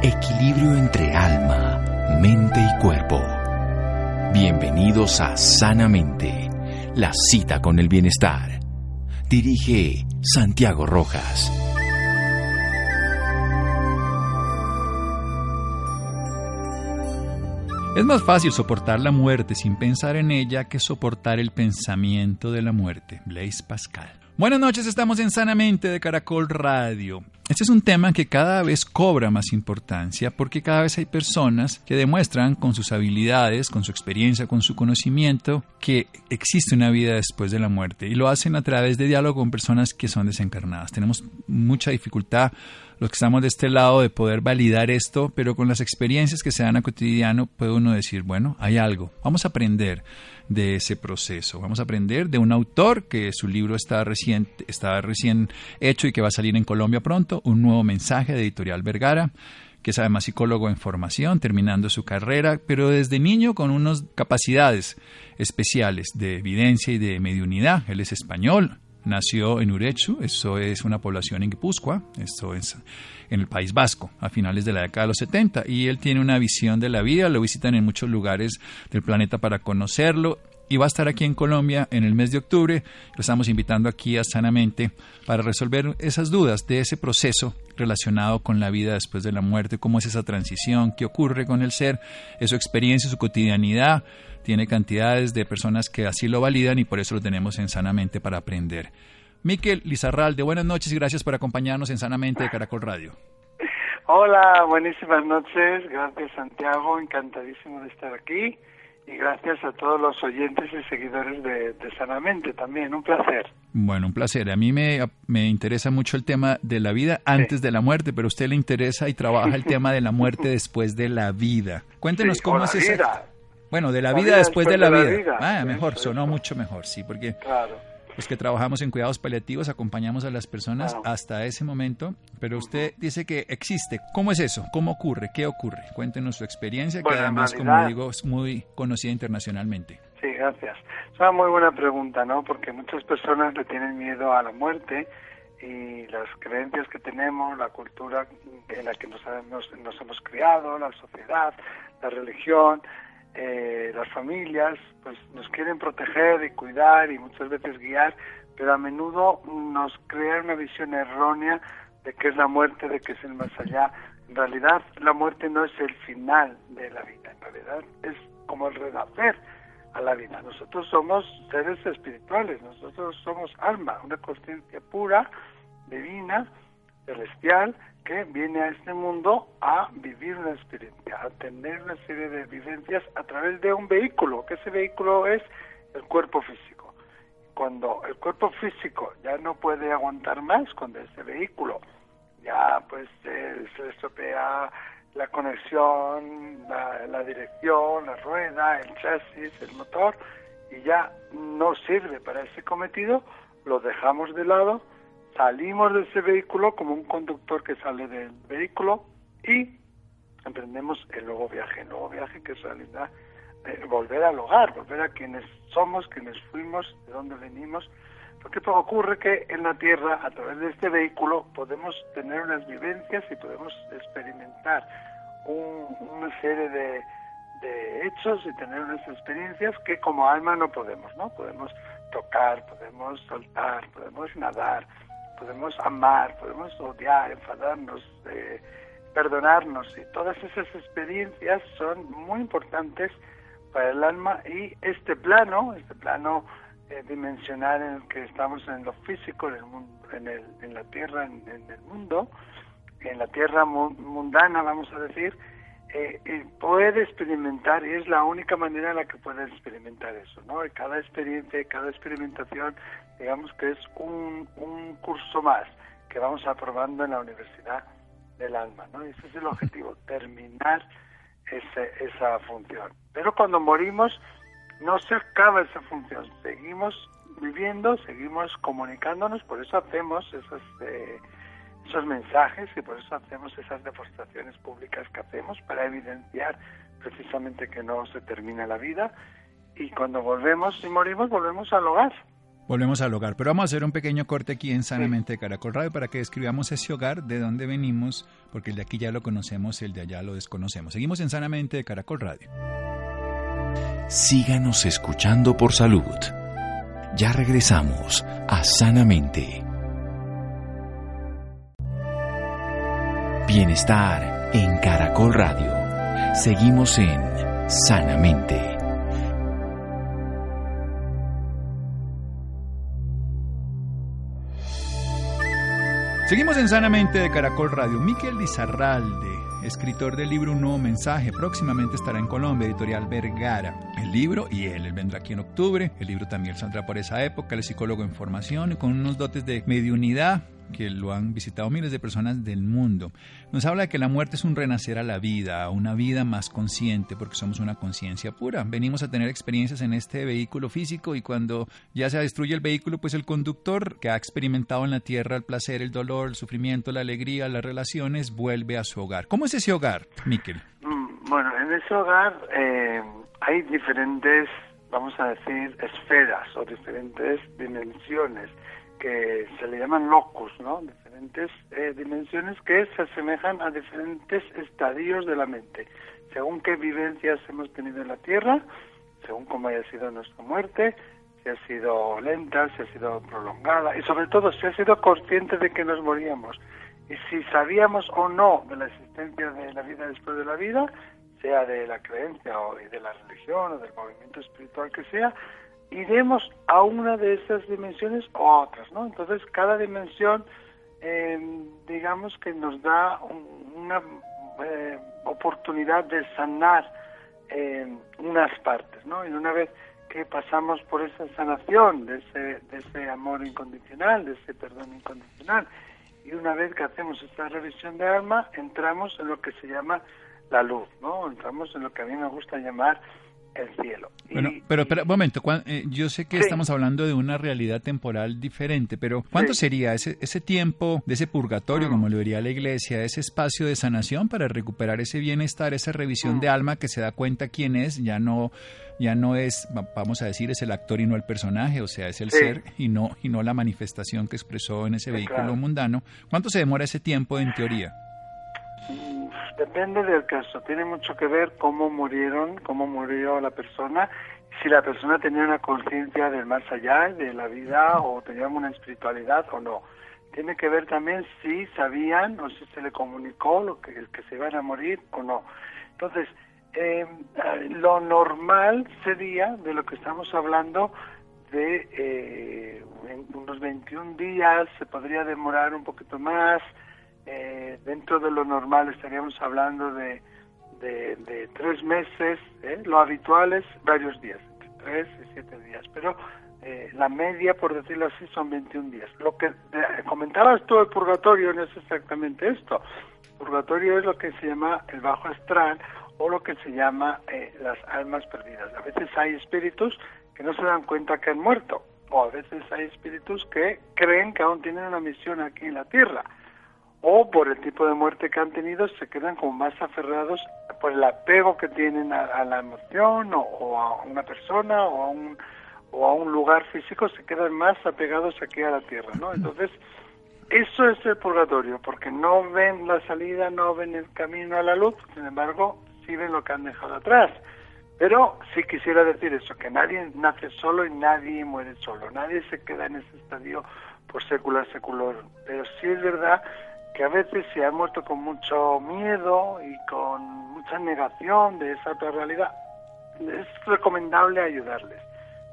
Equilibrio entre alma, mente y cuerpo. Bienvenidos a Sanamente, la cita con el bienestar. Dirige Santiago Rojas. Es más fácil soportar la muerte sin pensar en ella que soportar el pensamiento de la muerte. Blaise Pascal. Buenas noches, estamos en Sanamente de Caracol Radio. Este es un tema que cada vez cobra más importancia porque cada vez hay personas que demuestran con sus habilidades, con su experiencia, con su conocimiento que existe una vida después de la muerte y lo hacen a través de diálogo con personas que son desencarnadas. Tenemos mucha dificultad los que estamos de este lado de poder validar esto, pero con las experiencias que se dan a cotidiano puede uno decir, bueno, hay algo, vamos a aprender de ese proceso, vamos a aprender de un autor que su libro está recién, está recién hecho y que va a salir en Colombia pronto, un nuevo mensaje de Editorial Vergara que es además psicólogo en formación, terminando su carrera, pero desde niño con unas capacidades especiales de evidencia y de mediunidad. Él es español, nació en Urechu, eso es una población en Guipúzcoa, esto es en el País Vasco, a finales de la década de los 70, y él tiene una visión de la vida, lo visitan en muchos lugares del planeta para conocerlo, y va a estar aquí en Colombia en el mes de octubre. Lo estamos invitando aquí a Sanamente para resolver esas dudas de ese proceso relacionado con la vida después de la muerte, cómo es esa transición, qué ocurre con el ser, es su experiencia, su cotidianidad, tiene cantidades de personas que así lo validan y por eso lo tenemos en Sanamente para aprender. Miquel Lizarralde, buenas noches y gracias por acompañarnos en Sanamente de Caracol Radio. Hola, buenísimas noches. Gracias Santiago, encantadísimo de estar aquí. Y gracias a todos los oyentes y seguidores de, Sanamente también, un placer. Bueno, un placer. A mí me, me interesa mucho el tema de la vida antes de la muerte, pero a usted le interesa y trabaja el tema de la muerte después de la vida. Cuéntenos cómo es esa... Vida. Bueno, de la, vida, después, de la, vida. Ah, mejor, sonó mucho mejor, sí, porque los que trabajamos en cuidados paliativos acompañamos a las personas hasta ese momento, pero usted dice que existe. ¿Cómo es eso? ¿Cómo ocurre? ¿Qué ocurre? Cuéntenos su experiencia, que además, como digo, es muy conocida internacionalmente. Sí, gracias. Es una muy buena pregunta, ¿no? Porque muchas personas le tienen miedo a la muerte y las creencias que tenemos, la cultura en la que nos, nos hemos criado, la sociedad, la religión, eh, las familias pues nos quieren proteger y cuidar y muchas veces guiar, pero a menudo nos crean una visión errónea de qué es la muerte, de qué es el más allá. En realidad la muerte no es el final de la vida, en realidad es como el renacer a la vida. Nosotros somos seres espirituales, nosotros somos alma, una conciencia pura, divina, celestial, que viene a este mundo a vivir una experiencia, a tener una serie de vivencias a través de un vehículo, que ese vehículo es el cuerpo físico. Cuando el cuerpo físico ya no puede aguantar más, cuando ese vehículo ya pues se estropea la conexión, la dirección, la rueda, el chasis, el motor, y ya no sirve para ese cometido, lo dejamos de lado salimos de ese vehículo como un conductor que sale del vehículo y emprendemos el nuevo viaje, el nuevo viaje que es realidad volver al hogar, volver a quienes somos, quienes fuimos, de dónde venimos, porque ocurre que en la Tierra, a través de este vehículo, podemos tener unas vivencias y podemos experimentar una serie de, de hechos y tener unas experiencias que como alma no podemos, ¿no? Podemos tocar, podemos saltar, podemos nadar, podemos amar, podemos odiar, enfadarnos, eh, perdonarnos y todas esas experiencias son muy importantes para el alma y este plano, este plano eh, dimensional en el que estamos en lo físico, en, el mundo, en, el, en la tierra, en, el mundo, en la tierra mundana, vamos a decir, eh, eh, puede experimentar y es la única manera en la que puede experimentar eso, ¿no? Y cada experiencia, cada experimentación, digamos que es un, un curso más que vamos aprobando en la Universidad del Alma, ¿no? ese es el objetivo, terminar ese, esa función. Pero cuando morimos no se acaba esa función, seguimos viviendo, seguimos comunicándonos, por eso hacemos esas... Eh, esos mensajes y por eso hacemos esas demostraciones públicas que hacemos para evidenciar precisamente que no se termina la vida y cuando volvemos y morimos volvemos al hogar, Volvemos al hogar, pero vamos a hacer un pequeño corte aquí en Sanamente de Caracol Radio para que describamos ese hogar, de dónde venimos, porque el de aquí ya lo conocemos, el de allá lo desconocemos. Seguimos en Sanamente de Caracol Radio. Síganos escuchando por salud. Ya regresamos a Sanamente. Bienestar en Caracol Radio. Seguimos en Sanamente. Seguimos en Sanamente de Caracol Radio. Miquel Lizarralde, escritor del libro Un nuevo mensaje, próximamente estará en Colombia, editorial Vergara. El libro y él, él vendrá aquí en octubre. El libro también saldrá por esa época. El psicólogo en formación, con unos dotes de mediunidad que lo han visitado miles de personas del mundo. Nos habla de que la muerte es un renacer a la vida, una vida más consciente, porque somos una conciencia pura. Venimos a tener experiencias en este vehículo físico y cuando ya se destruye el vehículo, pues el conductor que ha experimentado en la tierra el placer, el dolor, el sufrimiento, la alegría, las relaciones, vuelve a su hogar. ¿Cómo es ese hogar, Miquel? Mm, bueno, en ese hogar eh, hay diferentes, vamos a decir, esferas o diferentes dimensiones que se le llaman locus, ¿no? Diferentes eh, dimensiones que se asemejan a diferentes estadios de la mente, según qué vivencias hemos tenido en la Tierra, según cómo haya sido nuestra muerte, si ha sido lenta, si ha sido prolongada y sobre todo si ha sido consciente de que nos moríamos y si sabíamos o no de la existencia de la vida después de la vida, sea de la creencia o de la religión o del movimiento espiritual que sea, iremos a una de esas dimensiones o a otras, ¿no? Entonces, cada dimensión, eh, digamos que nos da una eh, oportunidad de sanar eh, unas partes, ¿no? Y una vez que pasamos por esa sanación de ese, de ese amor incondicional, de ese perdón incondicional, y una vez que hacemos esta revisión de alma, entramos en lo que se llama la luz, ¿no? Entramos en lo que a mí me gusta llamar el cielo. Bueno, pero, pero un momento, eh, yo sé que estamos hablando de una realidad temporal diferente, pero ¿cuánto sería ese, ese tiempo de ese purgatorio, mm. como lo diría la iglesia, ese espacio de sanación para recuperar ese bienestar, esa revisión mm. de alma que se da cuenta quién es, ya no ya no es, vamos a decir, es el actor y no el personaje, o sea, es el ser y no y no la manifestación que expresó en ese vehículo mundano. ¿Cuánto se demora ese tiempo en teoría? Depende del caso, tiene mucho que ver cómo murieron, cómo murió la persona, si la persona tenía una conciencia del más allá, de la vida, o tenía una espiritualidad o no. Tiene que ver también si sabían o si se le comunicó lo que, que se iban a morir o no. Entonces, eh, lo normal sería, de lo que estamos hablando, de eh, unos 21 días, se podría demorar un poquito más, eh, dentro de lo normal estaríamos hablando de, de, tres meses, ¿eh? lo habitual es varios días, entre tres y siete días, pero eh, la media, por decirlo así, son 21 días. Lo que comentabas tú, el purgatorio no es exactamente esto. purgatorio es lo que se llama el bajo astral o lo que se llama las almas perdidas. A veces hay espíritus que no se dan cuenta que han muerto, o a veces hay espíritus que creen que aún tienen una misión aquí en la tierra o por el tipo de muerte que han tenido se quedan como más aferrados por el apego que tienen a, la emoción o, a una persona o a un o a un lugar físico se quedan más apegados aquí a la tierra, ¿no? Entonces eso es el purgatorio porque no ven la salida, no ven el camino a la luz, sin embargo sí ven lo que han dejado atrás. Pero sí quisiera decir eso, que nadie nace solo y nadie muere solo, nadie se queda en ese estadio por secular secular. Pero sí es verdad que a veces se han muerto con mucho miedo y con mucha negación de esa otra realidad, es recomendable ayudarles.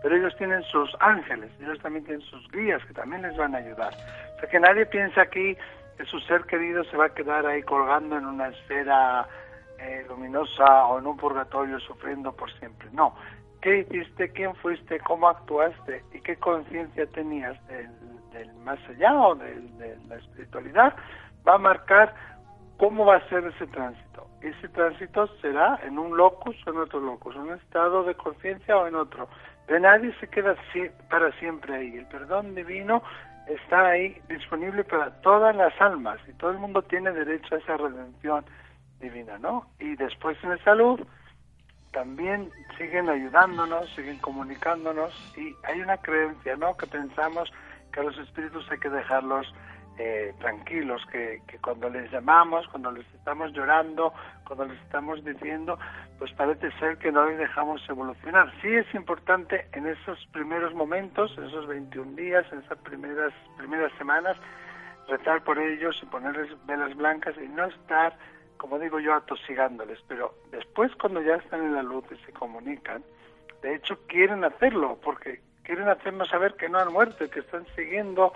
Pero ellos tienen sus ángeles, ellos también tienen sus guías que también les van a ayudar. O sea que nadie piensa aquí que su ser querido se va a quedar ahí colgando en una esfera eh, luminosa o en un purgatorio sufriendo por siempre. No. ¿Qué hiciste? ¿Quién fuiste? ¿Cómo actuaste? ¿Y qué conciencia tenías del, más allá o de la espiritualidad? Va a marcar cómo va a ser ese tránsito. Ese tránsito será en un locus o en otro locus, en un estado de conciencia o en otro. Pero nadie se queda para siempre ahí. El perdón divino está ahí disponible para todas las almas y todo el mundo tiene derecho a esa redención divina, ¿no? Y después en esa luz también siguen ayudándonos, siguen comunicándonos y hay una creencia, ¿no? Que pensamos que a los espíritus hay que dejarlos eh, tranquilos, que, que, cuando les llamamos, cuando les estamos llorando, cuando les estamos diciendo, pues parece ser que no les dejamos evolucionar. Sí es importante en esos primeros momentos, en esos 21 días, en esas primeras, primeras semanas, rezar por ellos y ponerles velas blancas y no estar, como digo yo, atosigándoles. Pero después cuando ya están en la luz y se comunican, de hecho quieren hacerlo, porque quieren hacernos saber que no han muerto, que están siguiendo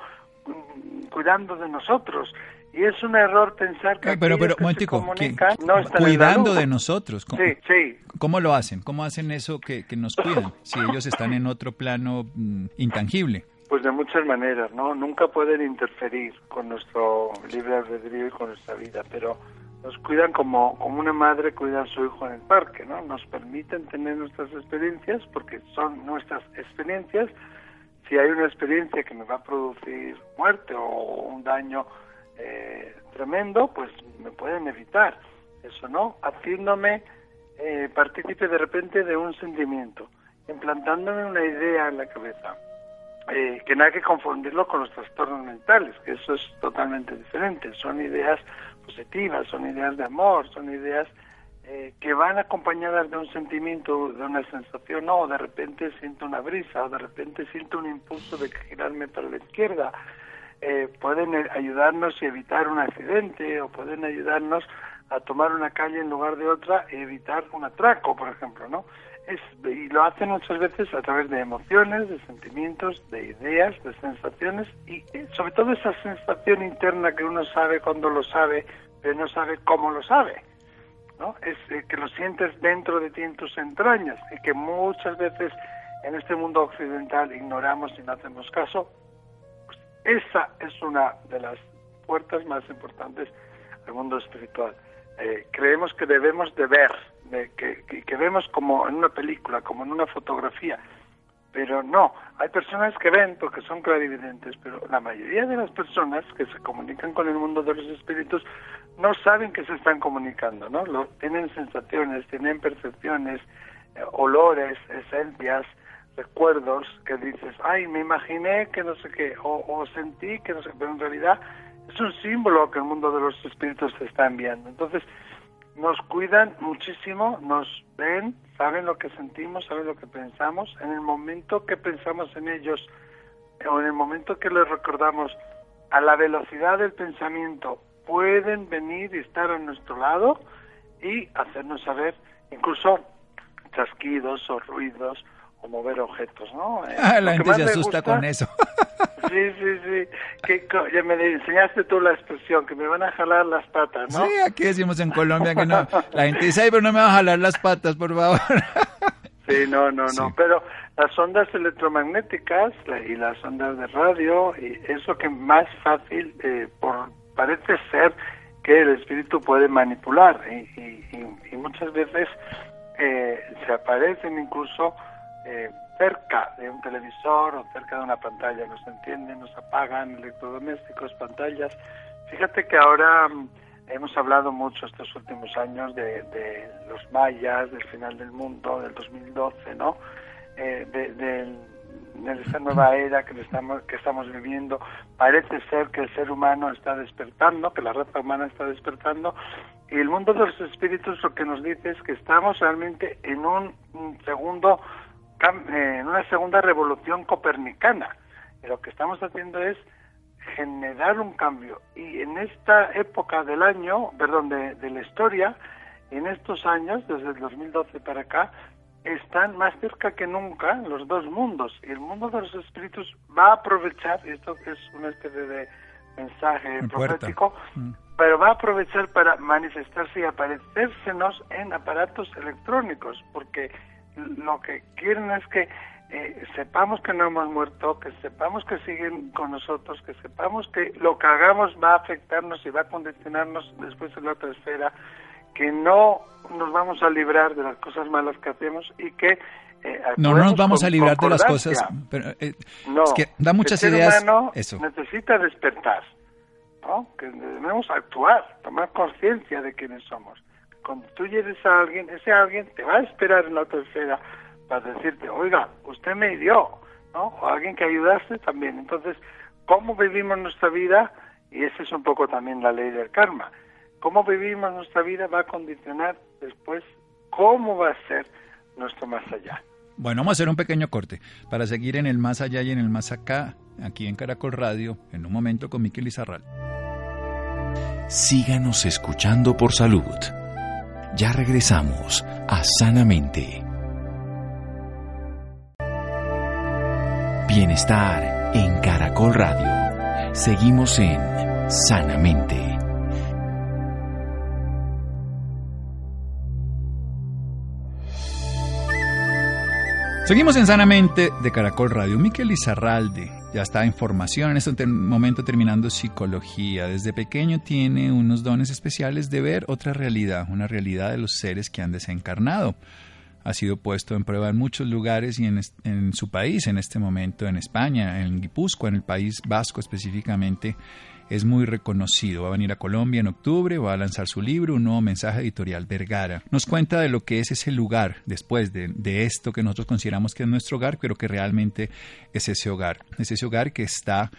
cuidando de nosotros. Y es un error pensar que, pero, pero, que comunican no están cuidando de nosotros. ¿Cómo, sí, sí. ¿Cómo lo hacen? ¿Cómo hacen eso que, que nos cuidan si ellos están en otro plano mm, intangible? Pues de muchas maneras, ¿no? Nunca pueden interferir con nuestro libre albedrío y con nuestra vida, pero nos cuidan como, como una madre cuida a su hijo en el parque, ¿no? Nos permiten tener nuestras experiencias porque son nuestras experiencias, si hay una experiencia que me va a producir muerte o un daño eh, tremendo, pues me pueden evitar eso, ¿no? Haciéndome eh, partícipe de repente de un sentimiento, implantándome una idea en la cabeza, eh, que no hay que confundirlo con los trastornos mentales, que eso es totalmente diferente, son ideas positivas, son ideas de amor, son ideas eh, que van acompañadas de un sentimiento, de una sensación, no, de repente siento una brisa, o de repente siento un impulso de girarme para la izquierda, eh, pueden eh, ayudarnos y evitar un accidente, o pueden ayudarnos a tomar una calle en lugar de otra y evitar un atraco, por ejemplo, ¿no? Es, y lo hacen muchas veces a través de emociones, de sentimientos, de ideas, de sensaciones y sobre todo esa sensación interna que uno sabe cuando lo sabe, pero no sabe cómo lo sabe. ¿No? Es eh, que lo sientes dentro de ti en tus entrañas y que muchas veces en este mundo occidental ignoramos y no hacemos caso. Pues esa es una de las puertas más importantes al mundo espiritual. Eh, creemos que debemos de ver, de, que, que vemos como en una película, como en una fotografía, pero no, hay personas que ven porque son clarividentes, pero la mayoría de las personas que se comunican con el mundo de los espíritus no saben que se están comunicando, ¿no? Tienen sensaciones, tienen percepciones, eh, olores, esencias, recuerdos que dices, ay, me imaginé que no sé qué, o, o, sentí que no sé, pero en realidad es un símbolo que el mundo de los espíritus te está enviando. Entonces, nos cuidan muchísimo, nos ven, saben lo que sentimos, saben lo que pensamos. En el momento que pensamos en ellos, o en el momento que les recordamos, a la velocidad del pensamiento pueden venir y estar a nuestro lado y hacernos saber incluso chasquidos o ruidos o mover objetos, ¿no? Eh, ah, la gente se asusta con eso. Sí, sí, sí. Que, ya me enseñaste tú la expresión, que me van a jalar las patas, ¿no? Sí, aquí decimos en Colombia que no. La gente dice, ay, pero no me va a jalar las patas, por favor. Sí, no, no, no. Pero las ondas electromagnéticas y las ondas de radio, y eso que más fácil eh, por parece ser que el espíritu puede manipular y, muchas veces eh, se aparecen incluso eh, cerca de un televisor o cerca de una pantalla, nos entienden, nos apagan electrodomésticos, pantallas. Fíjate que ahora mm, hemos hablado mucho estos últimos años de, los mayas, del final del mundo, del 2012, ¿no? Eh, de, en esta nueva era que estamos que estamos viviendo parece ser que el ser humano está despertando que la raza humana está despertando y el mundo de los espíritus lo que nos dice es que estamos realmente en un, segundo en una segunda revolución copernicana y lo que estamos haciendo es generar un cambio y en esta época del año perdón de, de la historia en estos años desde el 2012 para acá están más cerca que nunca los dos mundos. Y el mundo de los espíritus va a aprovechar, esto es una especie de mensaje profético, mm. pero va a aprovechar para manifestarse y aparecérsenos en aparatos electrónicos, porque lo que quieren es que eh, sepamos que no hemos muerto, que sepamos que siguen con nosotros, que sepamos que lo que hagamos va a afectarnos y va a condicionarnos después en la otra esfera, que no nos vamos a librar de las cosas malas que hacemos y que eh, no, no nos vamos a librar de las cosas, pero eh, es que da muchas el ser ideas. Humano eso. necesita despertar, ¿no? que debemos actuar, tomar conciencia de quiénes somos. Cuando tú llegues a alguien, ese alguien te va a esperar en la otra esfera para decirte, oiga, usted me dio, ¿no? O alguien que ayudaste también. Entonces, ¿cómo vivimos nuestra vida? Y esa es un poco también la ley del karma. Cómo vivimos nuestra vida va a condicionar después cómo va a ser nuestro más allá. Bueno, vamos a hacer un pequeño corte para seguir en el más allá y en el más acá, aquí en Caracol Radio, en un momento con Miquel Izarral. Síganos escuchando por salud. Ya regresamos a Sanamente. Bienestar en Caracol Radio. Seguimos en Sanamente. Seguimos en Sanamente de Caracol Radio. Miquel Izarralde ya está en formación, en este momento terminando psicología. Desde pequeño tiene unos dones especiales de ver otra realidad, una realidad de los seres que han desencarnado. Ha sido puesto en prueba en muchos lugares y en, en su país, en este momento en España, en Guipúzcoa, en el País Vasco específicamente es muy reconocido. Va a venir a Colombia en octubre, va a lanzar su libro, un nuevo mensaje editorial Vergara. Nos cuenta de lo que es ese lugar después de, de esto que nosotros consideramos que es nuestro hogar, pero que realmente es ese hogar. Es ese hogar que está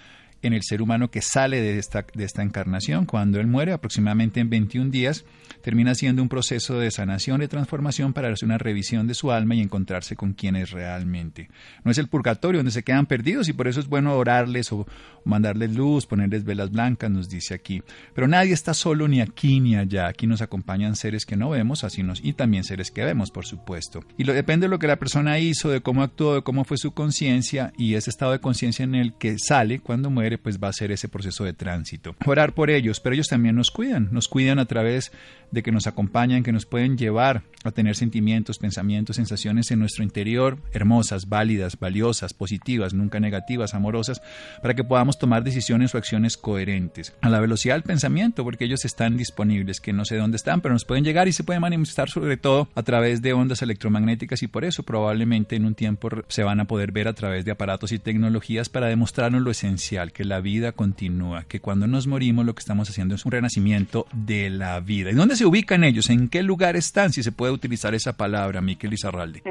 en el ser humano que sale de esta, de esta encarnación. Cuando él muere, aproximadamente en 21 días, termina siendo un proceso de sanación, de transformación para hacer una revisión de su alma y encontrarse con quién es realmente. No es el purgatorio donde se quedan perdidos y por eso es bueno orarles o mandarles luz, ponerles velas blancas, nos dice aquí. Pero nadie está solo ni aquí ni allá. Aquí nos acompañan seres que no vemos, así y también seres que vemos, por supuesto. Y lo, depende de lo que la persona hizo, de cómo actuó, de cómo fue su conciencia y ese estado de conciencia en el que sale cuando muere pues va a ser ese proceso de tránsito. Orar por ellos, pero ellos también nos cuidan, nos cuidan a través de que nos acompañan, que nos pueden llevar a tener sentimientos, pensamientos, sensaciones en nuestro interior, hermosas, válidas, valiosas, positivas, nunca negativas, amorosas, para que podamos tomar decisiones o acciones coherentes. A la velocidad del pensamiento, porque ellos están disponibles, que no sé dónde están, pero nos pueden llegar y se pueden manifestar sobre todo a través de ondas electromagnéticas y por eso probablemente en un tiempo se van a poder ver a través de aparatos y tecnologías para demostrarnos lo esencial, que la vida continúa, que cuando nos morimos lo que estamos haciendo es un renacimiento de la vida. ¿Y dónde se ubican ellos? ¿En qué lugar están? Si se puede utilizar esa palabra, Miquel Izarralde.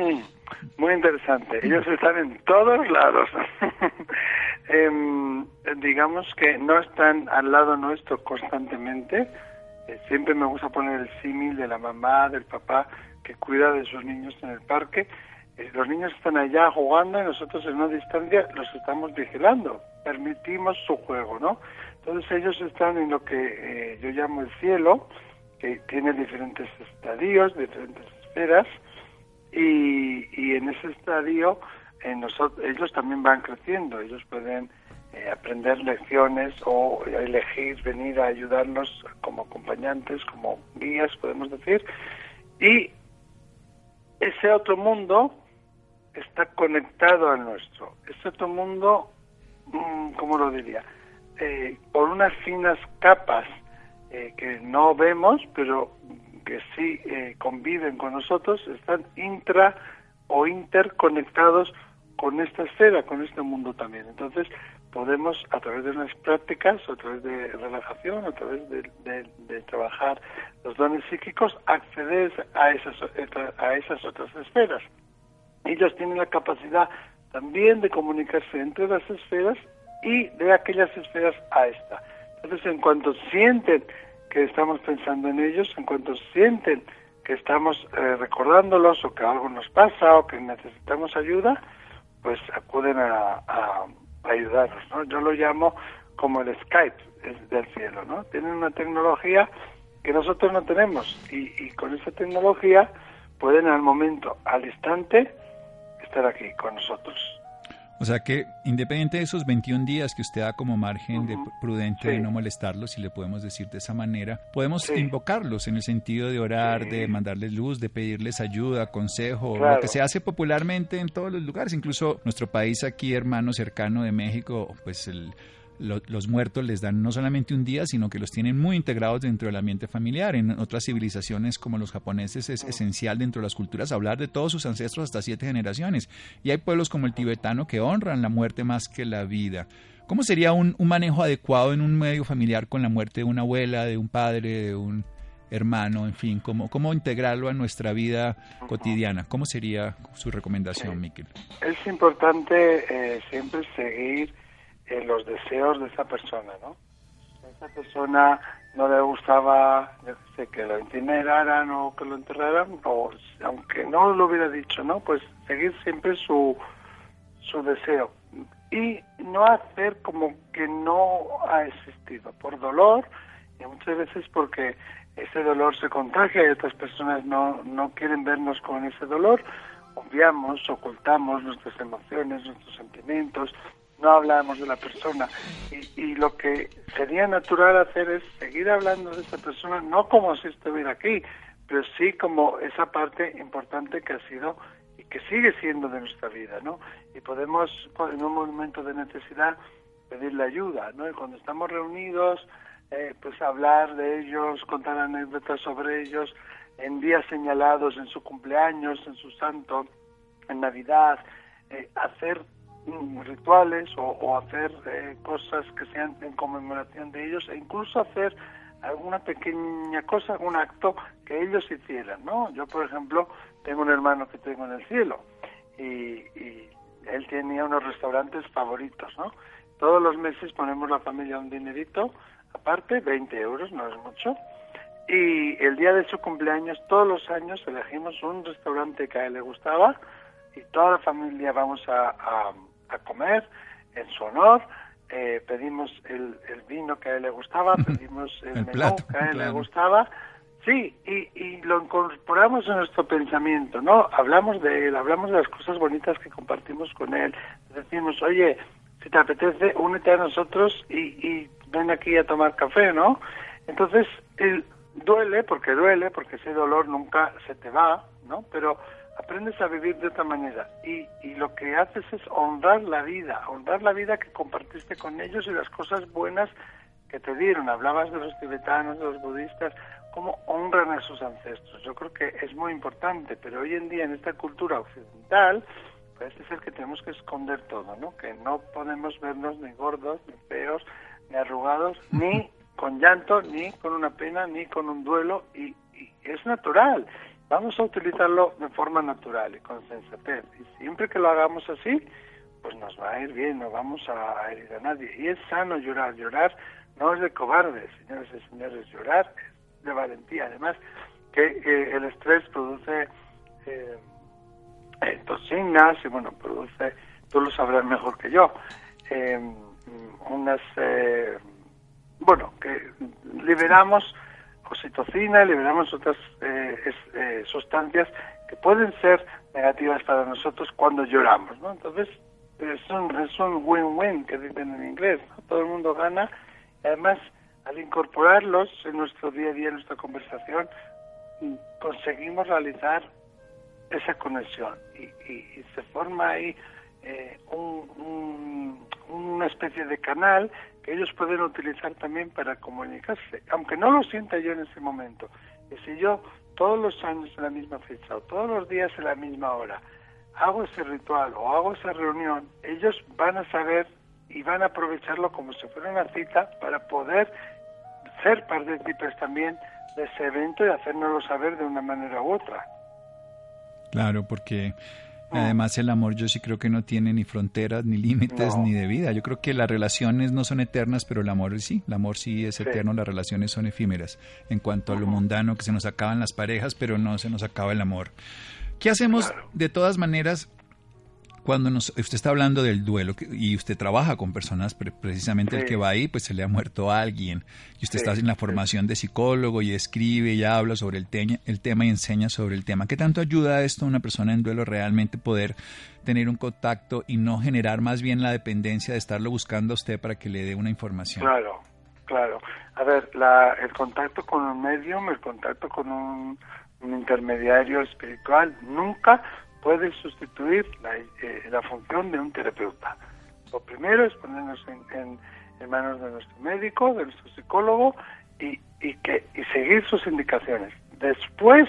Muy interesante. Ellos están en todos lados. Em, digamos que no están al lado nuestro constantemente. Eh, siempre me gusta poner el símil de la mamá, del papá que cuida de sus niños en el parque. Eh, los niños están allá jugando y nosotros en una distancia los estamos vigilando. Permitimos su juego, ¿no? Entonces ellos están en lo que eh, yo llamo el cielo, que tiene diferentes estadios, diferentes esferas, y, y en ese estadio nosotros, ellos también van creciendo, ellos pueden eh, aprender lecciones o elegir venir a ayudarnos como acompañantes, como guías, podemos decir, y ese otro mundo está conectado al nuestro. Ese otro mundo, mm, ¿cómo lo diría? Eh, por unas finas capas eh, que no vemos, pero que sí eh, conviven con nosotros, están intra o interconectados con esta esfera, con este mundo también. Entonces, podemos, a través de unas prácticas, a través de relajación, a través de, trabajar los dones psíquicos, acceder a esas, a esas otras esferas. Ellos tienen la capacidad también de comunicarse entre las esferas y de aquellas esferas a esta. Entonces, en cuanto sienten que estamos pensando en ellos, en cuanto sienten que estamos eh, recordándolos o que algo nos pasa o que necesitamos ayuda, pues acuden a, ayudarnos, ¿no? Yo lo llamo como el Skype del cielo, ¿no? Tienen una tecnología que nosotros no tenemos y, y con esa tecnología pueden al momento, al instante, estar aquí con nosotros. O sea que, independiente de esos 21 días que usted da como margen de prudente de no molestarlos, si le podemos decir de esa manera, podemos invocarlos en el sentido de orar, de mandarles luz, de pedirles ayuda, consejo, lo que se hace popularmente en todos los lugares, incluso nuestro país aquí, hermano cercano de México, pues el los muertos les dan no solamente un día, sino que los tienen muy integrados dentro del ambiente familiar. En otras civilizaciones como los japoneses es esencial dentro de las culturas hablar de todos sus ancestros hasta siete generaciones. Y hay pueblos como el tibetano que honran la muerte más que la vida. ¿Cómo sería un, manejo adecuado en un medio familiar con la muerte de una abuela, de un padre, de un hermano, en fin, cómo, cómo integrarlo a nuestra vida cotidiana. ¿Cómo sería su recomendación, Miquel? Es importante eh, siempre seguir eh, los deseos de esa persona, ¿no? esa persona no le gustaba sé, que lo incineraran o que lo enterraran, o aunque no lo hubiera dicho, ¿no? Pues seguir siempre su, su deseo y no hacer como que no ha existido por dolor y muchas veces porque ese dolor se contagia y otras personas no, no quieren vernos con ese dolor, obviamos, ocultamos nuestras emociones, nuestros sentimientos, no hablamos de la persona. Y, y, lo que sería natural hacer es seguir hablando de esa persona, no como si estuviera aquí, pero sí como esa parte importante que ha sido y que sigue siendo de nuestra vida, ¿no? Y podemos, en un momento de necesidad, pedirle ayuda, ¿no? Y cuando estamos reunidos, eh, pues hablar de ellos, contar anécdotas sobre ellos, en días señalados, en su cumpleaños, en su santo, en Navidad, eh, hacer rituales o, hacer eh, cosas que sean en conmemoración de ellos e incluso hacer alguna pequeña cosa, algún acto que ellos hicieran, ¿no? Yo, por ejemplo, tengo un hermano que tengo en el cielo y, él tenía unos restaurantes favoritos, ¿no? Todos los meses ponemos la familia un dinerito, aparte, 20 euros, no es mucho, y el día de su cumpleaños, todos los años elegimos un restaurante que a él le gustaba y toda la familia vamos a a comer en su honor. Eh, pedimos el, el, vino que a él le gustaba, pedimos el, menú que a él le gustaba. Sí, y, y lo incorporamos en nuestro pensamiento, ¿no? Hablamos de él, hablamos de las cosas bonitas que compartimos con él. Decimos, oye, si te apetece, únete a nosotros y, y ven aquí a tomar café, ¿no? Entonces, el, duele, porque duele, porque ese dolor nunca se te va, ¿no? Pero aprendes a vivir de otra manera y, y lo que haces es honrar la vida, honrar la vida que compartiste con ellos y las cosas buenas que te dieron. Hablabas de los tibetanos, de los budistas, cómo honran a sus ancestros. Yo creo que es muy importante, pero hoy en día en esta cultura occidental parece ser que tenemos que esconder todo, ¿no? Que no podemos vernos ni gordos, ni feos, ni arrugados, ni con llanto, ni con una pena, ni con un duelo, y, y es natural vamos a utilizarlo de forma natural y con sensatez. Y siempre que lo hagamos así, pues nos va a ir bien, no vamos a herir a nadie. Y es sano llorar. Llorar no es de cobardes, señores y señores. Llorar es de valentía. Además, que el estrés produce eh, eh, toxinas y, bueno, produce, tú lo sabrás mejor que yo, eh, unas, bueno, que liberamos oxitocina, liberamos otras eh, eh, sustancias que pueden ser negativas para nosotros cuando lloramos, ¿no? Entonces, es un win-win que dicen en inglés, Todo el mundo gana además al incorporarlos en nuestro día a día, en nuestra conversación, conseguimos realizar esa conexión y, y, se forma ahí eh, un, una especie de canal ellos pueden utilizar también para comunicarse, aunque no lo sienta yo en ese momento. Y si yo todos los años en la misma fecha o todos los días en la misma hora hago ese ritual o hago esa reunión, ellos van a saber y van a aprovecharlo como si fuera una cita para poder ser partícipes también de ese evento y hacérnoslo saber de una manera u otra. Claro, porque Además, el amor yo sí creo que no tiene ni fronteras, ni límites, ni de vida. Yo creo que las relaciones no son eternas, pero el amor sí. El amor sí es eterno, las relaciones son efímeras. En cuanto a lo mundano, que se nos acaban las parejas, pero no se nos acaba el amor. ¿Qué hacemos de todas maneras cuando nos, usted está hablando del duelo y usted trabaja con personas, precisamente el que va ahí, pues se le ha muerto a alguien, y usted está en la formación de psicólogo y escribe y habla sobre el, el tema y enseña sobre el tema. ¿Qué tanto ayuda esto a una persona en duelo realmente poder tener un contacto y no generar más bien la dependencia de estarlo buscando a usted para que le dé una información? Claro, claro. A ver, el contacto con un medium, el contacto con un intermediario espiritual, nunca puede sustituir la, eh, la, función de un terapeuta. Lo primero es ponernos en, en, manos de nuestro médico, de nuestro psicólogo y, y, que, y seguir sus indicaciones. Después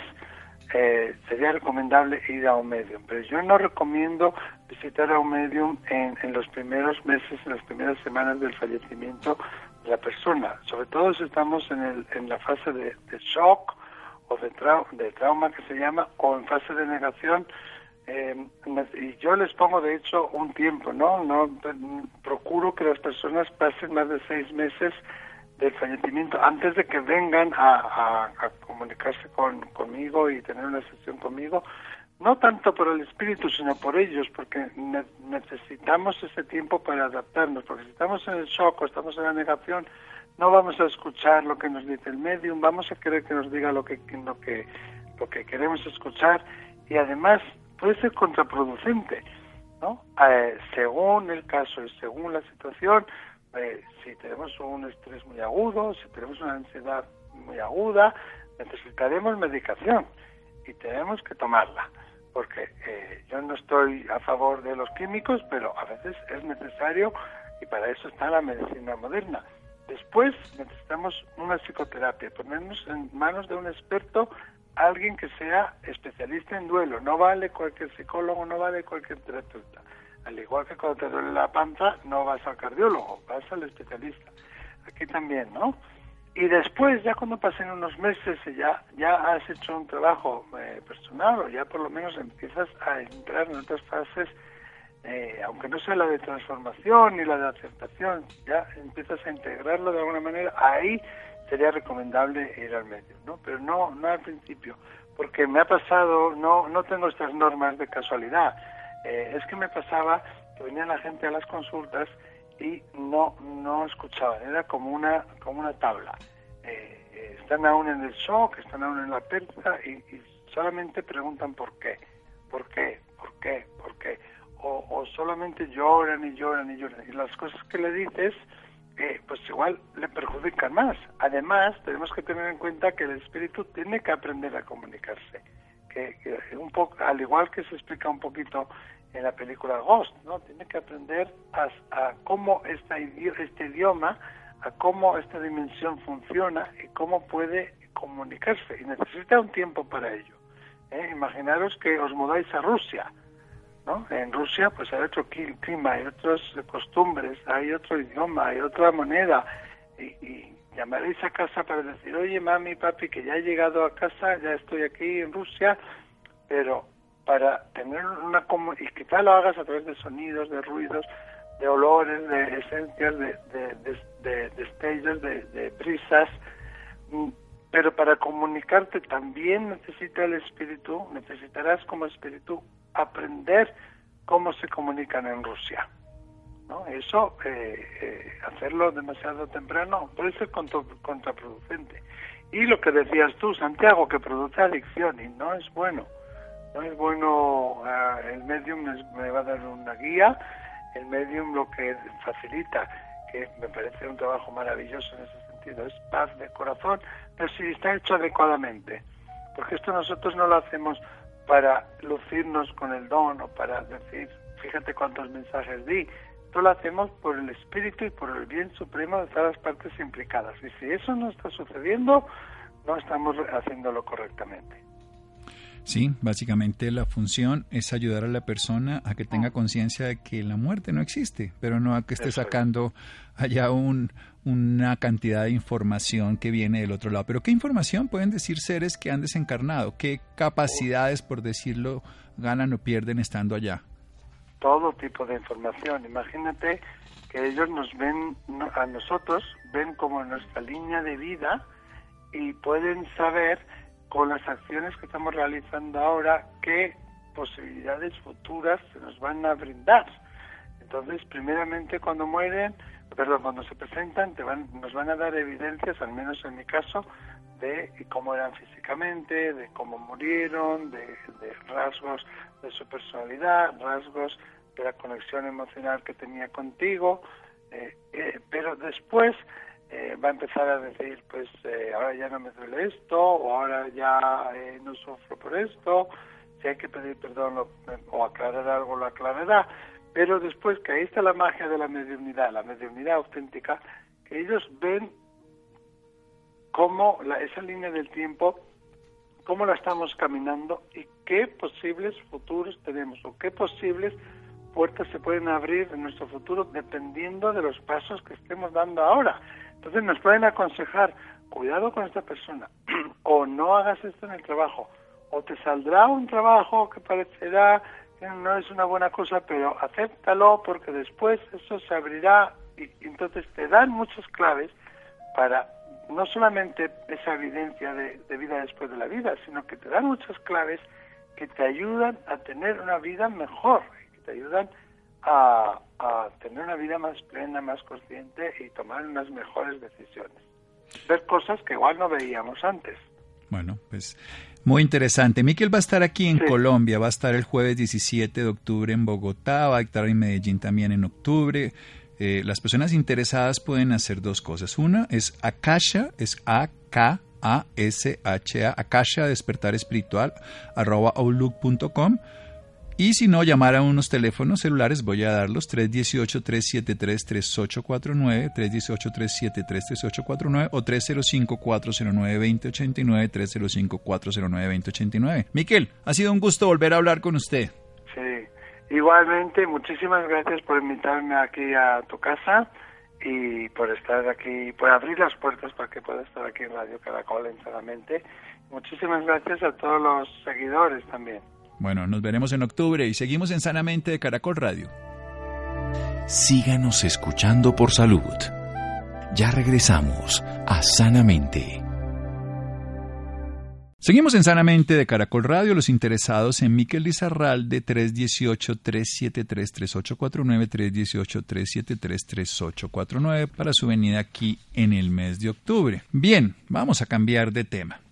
eh, sería recomendable ir a un medium, pero yo no recomiendo visitar a un medium en, los primeros meses, en las primeras semanas del fallecimiento, la persona, sobre todo si estamos en, el, en la fase de, shock o de, de trauma que se llama, o en fase de negación, eh, y yo les pongo de hecho un tiempo, ¿no? no procuro que las personas pasen más de seis meses del fallecimiento antes de que vengan a, comunicarse con, conmigo y tener una sesión conmigo, no tanto por el espíritu, sino por ellos, porque necesitamos ese tiempo para adaptarnos, porque si estamos en el shock o estamos en la negación, no vamos a escuchar lo que nos dice el medium, vamos a querer que nos diga lo que, lo que, lo que queremos escuchar y además puede ser contraproducente, ¿no? Eh, según el caso y según la situación, eh, si tenemos un estrés muy agudo, si tenemos una ansiedad muy aguda, necesitaremos medicación y tenemos que tomarla, porque eh, yo no estoy a favor de los químicos, pero a veces es necesario y para eso está la medicina moderna. Después necesitamos una psicoterapia, ponernos en manos de un experto alguien que sea especialista en duelo. No vale cualquier psicólogo, no vale cualquier terapeuta. Al igual que cuando te duele la panza, no vas al cardiólogo, vas al especialista. Aquí también, ¿no? Y después, ya cuando pasen unos meses y ya, ya has hecho un trabajo eh, personal o ya por lo menos empiezas a entrar en otras fases, eh, aunque no sea la de transformación ni la de aceptación, ya empiezas a integrarlo de alguna manera, ahí sería recomendable ir al medio, ¿no? Pero no, no al principio, porque me ha pasado, no, no tengo estas normas de casualidad. Eh, es que me pasaba que venía la gente a las consultas y no, no escuchaban, era como una, como una tabla. Eh, eh, están aún en el shock, están aún en la pérdida y, solamente preguntan por qué, por qué, por qué, por qué. O, o solamente lloran y lloran y lloran. Y las cosas que le dices pues igual le perjudican más. Además, tenemos que tener en cuenta que el espíritu tiene que aprender a comunicarse. Que, un poco, al igual que se explica un poquito en la película Ghost, ¿no? Tiene que aprender a, a cómo esta, este idioma, a cómo esta dimensión funciona y cómo puede comunicarse. Y necesita un tiempo para ello. ¿eh? Imaginaros que os mudáis a Rusia en Rusia pues hay otro clima, hay otras costumbres, hay otro idioma, hay otra moneda. Y, llamaréis a casa para decir, oye mami, papi, que ya he llegado a casa, ya estoy aquí en Rusia, pero para tener una y quizá lo hagas a través de sonidos, de ruidos, de olores, de esencias, de, de, de, destellos, de, de brisas, mm, pero para comunicarte también necesita el espíritu, necesitarás como espíritu aprender cómo se comunican en Rusia. ¿no? Eso, eh, eh, hacerlo demasiado temprano puede ser contraproducente. Y lo que decías tú, Santiago, que produce adicción y no es bueno. No es bueno, ah, el medium me va a dar una guía, el medium lo que facilita, que me parece un trabajo maravilloso en ese sentido, es paz de corazón, pero si está hecho adecuadamente. Porque esto nosotros no lo hacemos para lucirnos con el don o para decir, fíjate cuántos mensajes di. Esto lo hacemos por el espíritu y por el bien supremo de todas las partes implicadas. Y si eso no está sucediendo, no estamos haciéndolo correctamente. Sí, básicamente la función es ayudar a la persona a que tenga conciencia de que la muerte no existe, pero no a que esté sacando allá un, una cantidad de información que viene del otro lado. Pero ¿qué información pueden decir seres que han desencarnado? ¿Qué capacidades, por decirlo, ganan o pierden estando allá? Todo tipo de información. Imagínate que ellos nos ven, a nosotros, ven como nuestra línea de vida y pueden saber con las acciones que estamos realizando ahora qué posibilidades futuras se nos van a brindar. Entonces, primeramente cuando mueren, perdón, cuando se presentan, te van, nos van a dar evidencias, al menos en mi caso, de cómo eran físicamente, de cómo murieron, de, rasgos de su personalidad, rasgos de la conexión emocional que tenía contigo, eh, eh, pero después eh, va a empezar a decir, pues ahora ya no me duele esto, o ahora ya no sufro por esto, si hay que pedir perdón o aclarar algo, lo aclarará pero después que ahí está la magia de la mediunidad, la mediunidad auténtica, que ellos ven cómo la, esa línea del tiempo, cómo la estamos caminando y qué posibles futuros tenemos o qué posibles puertas se pueden abrir en nuestro futuro dependiendo de los pasos que estemos dando ahora. Entonces nos pueden aconsejar, cuidado con esta persona, o no hagas esto en el trabajo, o te saldrá un trabajo que parecerá que no es una buena cosa, pero acéptalo porque después eso se abrirá y entonces te dan muchas claves para no solamente esa evidencia de, vida después de la vida, sino que te dan muchas claves que te ayudan a tener una vida mejor, que te ayudan a, a tener una vida más plena, más consciente y tomar unas mejores decisiones. Ver cosas que igual no veíamos antes. Bueno, pues muy interesante. Miquel va a estar aquí en Colombia, va a estar el jueves 17 de octubre en Bogotá, va a estar en Medellín también en octubre. Eh, las personas interesadas pueden hacer dos cosas. Una es Akasha, es A-K-A-S-H-A, Akasha Despertar Espiritual, arroba outlook.com. Y si no, llamar a unos teléfonos celulares, voy a darlos, 318-373-3849, 318-373-3849 o 305-409-2089, 305-409-2089. Miquel, ha sido un gusto volver a hablar con usted. Sí, igualmente, muchísimas gracias por invitarme aquí a tu casa y por estar aquí, por abrir las puertas para que pueda estar aquí en Radio Caracol, enteramente. Muchísimas gracias a todos los seguidores también. Bueno, nos veremos en octubre y seguimos en Sanamente de Caracol Radio. Síganos escuchando por salud. Ya regresamos a Sanamente. Seguimos en Sanamente de Caracol Radio. Los interesados en Miquel Lizarralde 318-373-3849, 318-373-3849 para su venida aquí en el mes de octubre. Bien, vamos a cambiar de tema.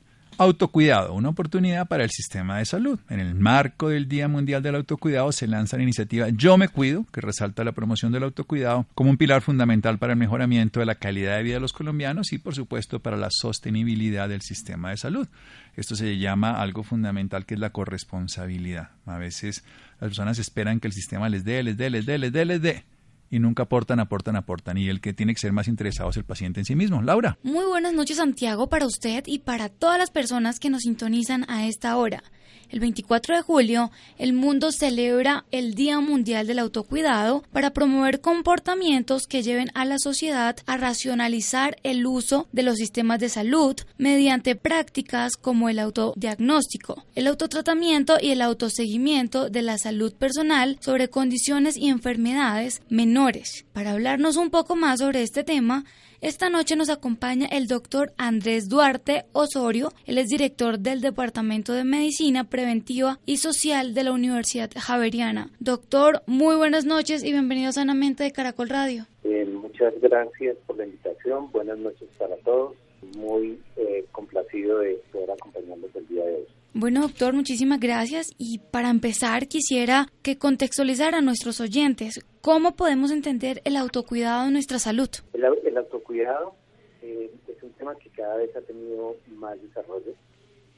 Autocuidado, una oportunidad para el sistema de salud. En el marco del Día Mundial del Autocuidado se lanza la iniciativa Yo me cuido, que resalta la promoción del autocuidado como un pilar fundamental para el mejoramiento de la calidad de vida de los colombianos y, por supuesto, para la sostenibilidad del sistema de salud. Esto se llama algo fundamental que es la corresponsabilidad. A veces las personas esperan que el sistema les dé, les dé, les dé, les dé, les dé y nunca aportan, aportan, aportan. Y el que tiene que ser más interesado es el paciente en sí mismo. Laura. Muy buenas noches, Santiago, para usted y para todas las personas que nos sintonizan a esta hora. El 24 de julio, el mundo celebra el Día Mundial del Autocuidado para promover comportamientos que lleven a la sociedad a racionalizar el uso de los sistemas de salud mediante prácticas como el autodiagnóstico, el autotratamiento y el autoseguimiento de la salud personal sobre condiciones y enfermedades menores. Para hablarnos un poco más sobre este tema, esta noche nos acompaña el doctor Andrés Duarte Osorio. Él es director del Departamento de Medicina Preventiva y Social de la Universidad Javeriana. Doctor, muy buenas noches y bienvenido sanamente de Caracol Radio. Eh, muchas gracias por la invitación. Buenas noches para todos. Muy eh, complacido de poder acompañarlos el día de hoy. Bueno, doctor, muchísimas gracias. Y para empezar, quisiera que contextualizara a nuestros oyentes cómo podemos entender el autocuidado de nuestra salud. El, autocuidado eh, es un tema que cada vez ha tenido más desarrollo.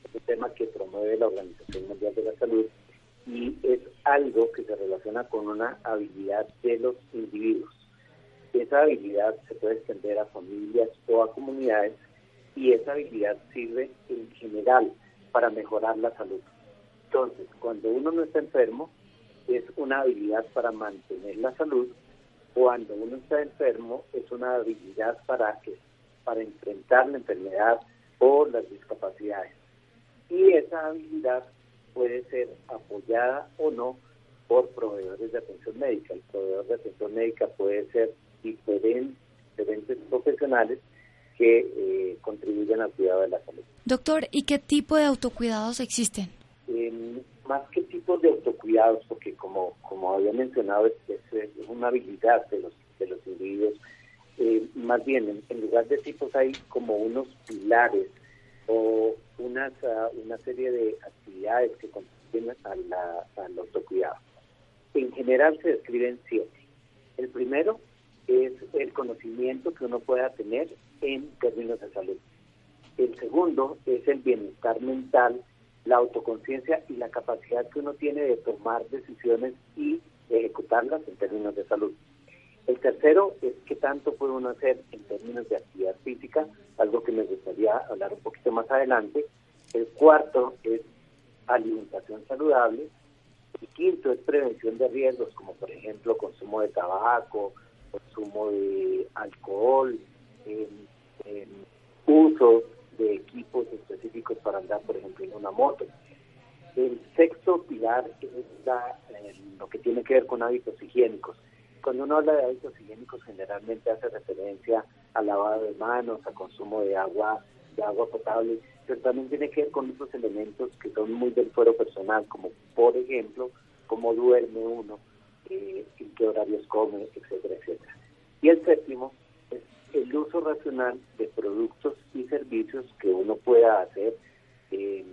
Es un tema que promueve la Organización Mundial de la Salud y es algo que se relaciona con una habilidad de los individuos. Esa habilidad se puede extender a familias o a comunidades y esa habilidad sirve en general para mejorar la salud. Entonces, cuando uno no está enfermo, es una habilidad para mantener la salud. Cuando uno está enfermo, es una habilidad para, para enfrentar la enfermedad o las discapacidades. Y esa habilidad puede ser apoyada o no por proveedores de atención médica. El proveedor de atención médica puede ser diferentes, diferentes profesionales que eh, contribuyen al cuidado de la salud. Doctor, ¿y qué tipo de autocuidados existen? más que tipos de autocuidados, porque como, como había mencionado, es, una habilidad de los, de los individuos, eh, más bien en, lugar de tipos hay como unos pilares o unas, uh, una serie de actividades que contribuyen al autocuidado. En general se describen siete. El primero es el conocimiento que uno pueda tener en términos de salud. El segundo es el bienestar mental, la autoconciencia y la capacidad que uno tiene de tomar decisiones y ejecutarlas en términos de salud. El tercero es qué tanto puede uno hacer en términos de actividad física, algo que me gustaría hablar un poquito más adelante. El cuarto es alimentación saludable. El quinto es prevención de riesgos, como por ejemplo consumo de tabaco, consumo de alcohol, uso de equipos específicos para andar, por ejemplo, en una moto. El sexto pilar es eh, lo que tiene que ver con hábitos higiénicos. Cuando uno habla de hábitos higiénicos, generalmente hace referencia al lavado de manos, al consumo de agua, de agua potable, pero también tiene que ver con otros elementos que son muy del fuero personal, como por ejemplo, cómo duerme uno, eh, en qué horarios come, etcétera, etcétera. Y el séptimo el uso racional de productos y servicios que uno pueda hacer eh,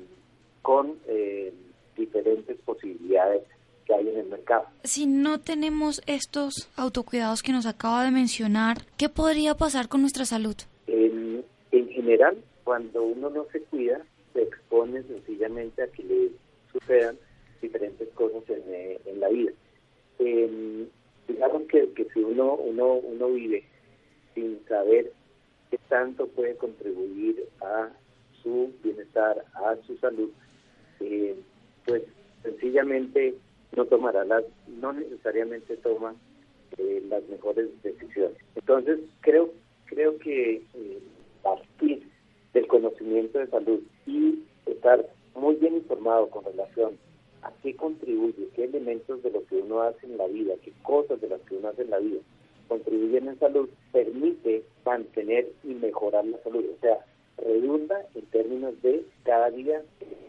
con eh, diferentes posibilidades que hay en el mercado. Si no tenemos estos autocuidados que nos acaba de mencionar, ¿qué podría pasar con nuestra salud? En, general, cuando uno no se cuida, se expone sencillamente a que le sucedan diferentes cosas en, eh, la vida. digamos que, que si uno, uno, uno vive sin saber qué tanto puede contribuir a su bienestar, a su salud, eh, pues sencillamente no tomará las, no necesariamente toma eh, las mejores decisiones. Entonces creo, creo que eh, partir del conocimiento de salud y estar muy bien informado con relación a qué contribuye, qué elementos de lo que uno hace en la vida, qué cosas de las que uno hace en la vida contribuyen en salud, permite mantener y mejorar la salud. O sea, redunda en términos de cada día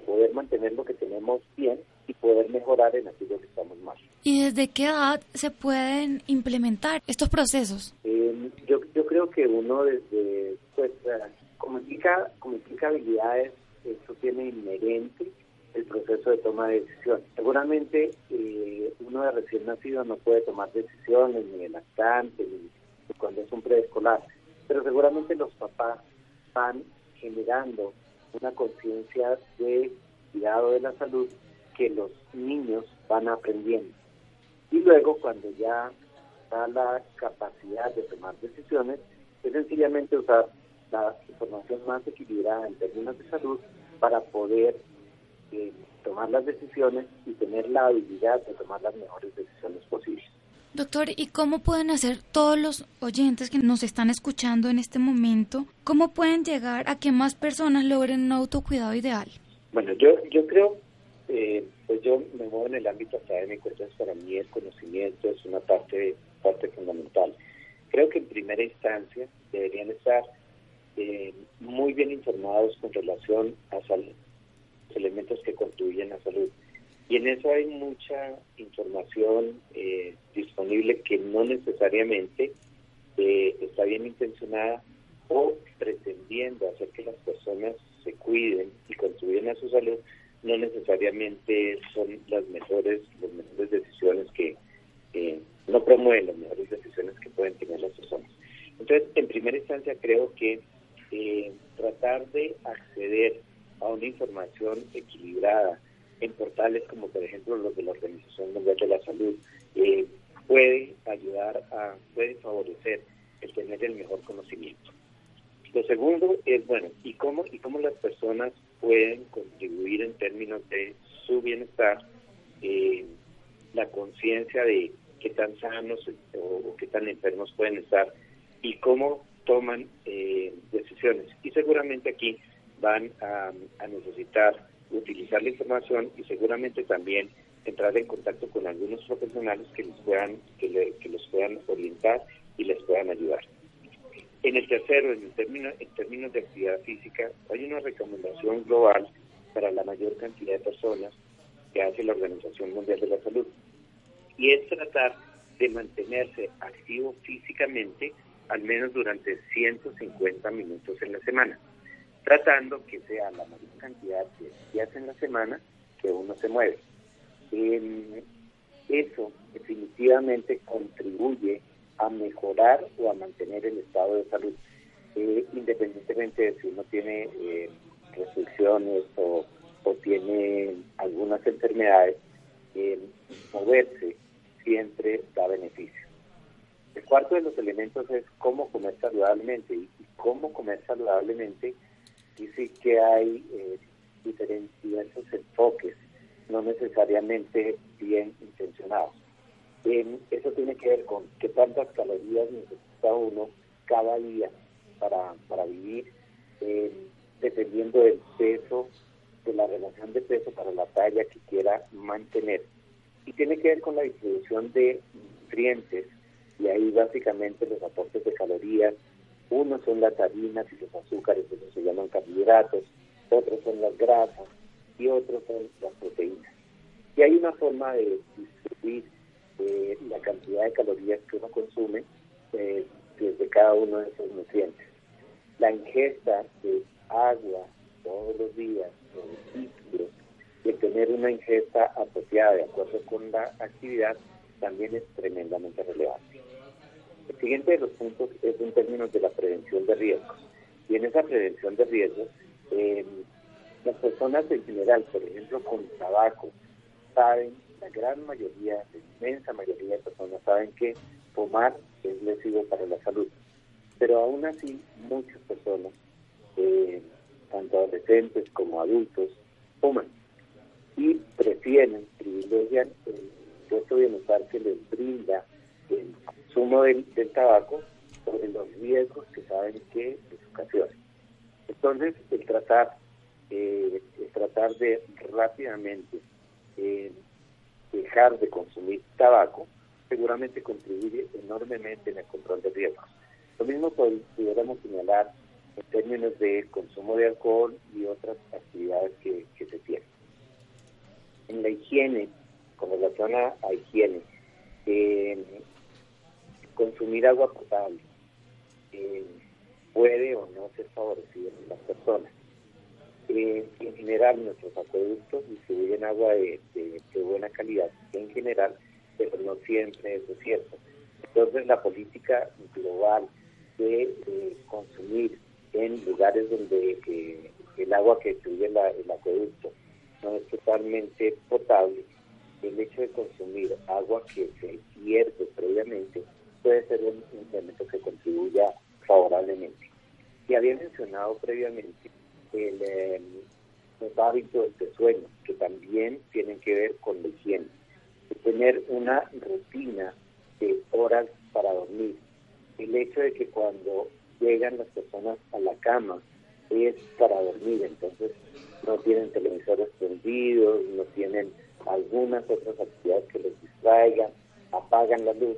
poder mantener lo que tenemos bien y poder mejorar en aquello que estamos mal. ¿Y desde qué edad se pueden implementar estos procesos? Eh, yo, yo creo que uno desde, pues, como implica, como implica habilidades, eso tiene inherente el proceso de toma de decisiones. Seguramente eh, uno de recién nacido no puede tomar decisiones, ni el lactante, ni cuando es un preescolar, pero seguramente los papás van generando una conciencia de cuidado de la salud que los niños van aprendiendo. Y luego cuando ya da la capacidad de tomar decisiones, es sencillamente usar la información más equilibrada en términos de salud para poder eh, tomar las decisiones y tener la habilidad de tomar las mejores decisiones posibles. Doctor, ¿y cómo pueden hacer todos los oyentes que nos están escuchando en este momento? ¿Cómo pueden llegar a que más personas logren un autocuidado ideal? Bueno, yo, yo creo, eh, pues yo me muevo en el ámbito académico, entonces para mí el conocimiento es una parte, parte fundamental. Creo que en primera instancia deberían estar eh, muy bien informados con relación a salud, elementos que contribuyen a salud y en eso hay mucha información eh, disponible que no necesariamente eh, está bien intencionada o pretendiendo hacer que las personas se cuiden y contribuyan a su salud, no necesariamente son las mejores, las mejores decisiones que no promueven las mejores decisiones que pueden tener las personas. Entonces, en primera instancia, creo que eh, tratar de acceder a una información equilibrada, en portales como por ejemplo los de la Organización Mundial de la Salud, eh, puede ayudar a, puede favorecer el tener el mejor conocimiento. Lo segundo es, bueno, ¿y cómo, y cómo las personas pueden contribuir en términos de su bienestar, eh, la conciencia de qué tan sanos o, qué tan enfermos pueden estar y cómo toman eh, decisiones? Y seguramente aquí van a necesitar utilizar la información y seguramente también entrar en contacto con algunos profesionales que les puedan que, los puedan orientar y les puedan ayudar. En el tercero, en, el término, en términos de actividad física, hay una recomendación global para la mayor cantidad de personas que hace la Organización Mundial de la Salud. Y es tratar de mantenerse activo físicamente al menos durante 150 minutos en la semana tratando que sea la mayor cantidad de días en la semana que uno se mueve. eso definitivamente contribuye a mejorar o a mantener el estado de salud, eh, independientemente de si uno tiene eh, restricciones o, tiene algunas enfermedades, moverse siempre da beneficio. El cuarto de los elementos es cómo comer saludablemente y cómo comer saludablemente sí que hay eh, diferentes enfoques, no necesariamente bien intencionados. eso tiene que ver con qué tantas calorías necesita uno cada día para, para vivir, eh, dependiendo del peso, de la relación de peso para la talla que quiera mantener. Y tiene que ver con la distribución de nutrientes, y ahí básicamente los aportes de calorías, unos son las harinas y los azúcares, que se llaman carbohidratos, otros son las grasas y otros son las proteínas. Y hay una forma de distribuir eh, la cantidad de calorías que uno consume eh, desde cada uno de esos nutrientes. La ingesta de agua todos los días, de líquidos, de tener una ingesta apropiada de acuerdo con la actividad, también es tremendamente relevante. El siguiente de los puntos es en términos de la prevención de riesgos. Y en esa prevención de riesgos, eh, las personas en general, por ejemplo, con tabaco, saben, la gran mayoría, la inmensa mayoría de personas saben que fumar es lesivo para la salud. Pero aún así, muchas personas, eh, tanto adolescentes como adultos, fuman y prefieren, privilegian el puesto de bienestar que les brinda el consumo del, tabaco sobre los riesgos que saben que les ocasiona. Entonces, el tratar, eh, el tratar de rápidamente eh, dejar de consumir tabaco seguramente contribuye enormemente en el control de riesgos. Lo mismo pudiéramos señalar en términos de consumo de alcohol y otras actividades que, se tienen. En la higiene, con relación a, higiene, eh, consumir agua potable eh, puede o no ser favorecido en las personas. Eh, en general, nuestros acueductos distribuyen agua de, buena calidad, en general, pero no siempre es cierto. Entonces, la política global de consumir en lugares donde eh, el agua que distribuye el acueducto no es totalmente potable, el hecho de consumir agua que se hierve previamente puede ser un elemento que contribuya favorablemente. Y había mencionado previamente el, eh, los hábitos de sueño, que también tienen que ver con la higiene. tener una rutina de horas para dormir. El hecho de que cuando llegan las personas a la cama es para dormir, entonces no tienen televisores prendidos, no tienen algunas otras actividades que les distraigan, apagan la luz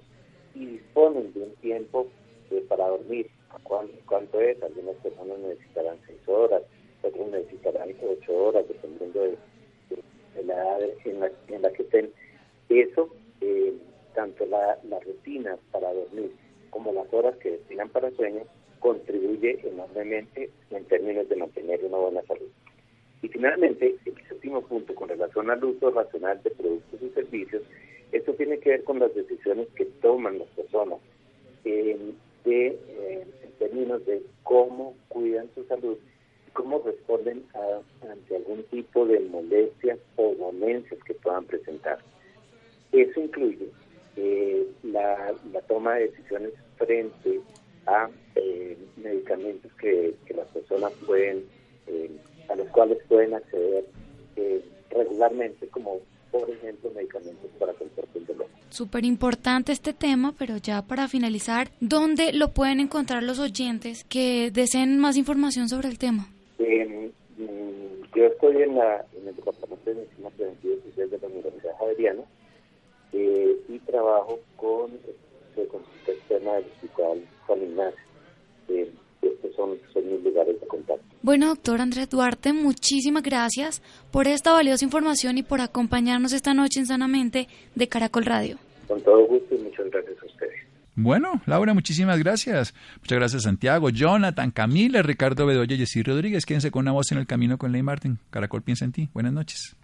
y disponen de un tiempo eh, para dormir. ¿Cuánto, es? Algunas personas necesitarán seis horas, otros necesitarán ocho horas, dependiendo de, la edad en la, en la, que estén. Eso, eh, tanto la, la rutina para dormir como las horas que destinan para sueño, contribuye enormemente en términos de mantener una buena salud. Y finalmente, el séptimo punto con relación al uso racional de productos y servicios, esto tiene que ver con las decisiones que toman las personas de, eh, en términos de cómo cuidan su salud y cómo responden ante algún tipo de molestias o dolencias que puedan presentar. Eso incluye eh, la, la toma de decisiones frente a eh, medicamentos que, las personas pueden, eh, a los cuales pueden acceder eh, regularmente, como por ejemplo medicamentos para control del dolor. Súper importante este tema, pero ya para finalizar, ¿dónde lo pueden encontrar los oyentes que deseen más información sobre el tema? Mm, yo estoy en, la, en el Departamento de Medicina Preventiva y Social de la Universidad Javeriana y trabajo con el consulta externa del Hospital San Ignacio estos son, mis lugares de contacto. Bueno, doctor Andrés Duarte, muchísimas gracias por esta valiosa información y por acompañarnos esta noche en Sanamente de Caracol Radio. Con todo gusto y muchas gracias a ustedes. Bueno, Laura, muchísimas gracias. Muchas gracias, Santiago, Jonathan, Camila, Ricardo Bedoya y Jessy Rodríguez. Quédense con una voz en el camino con Ley Martin. Caracol piensa en ti. Buenas noches.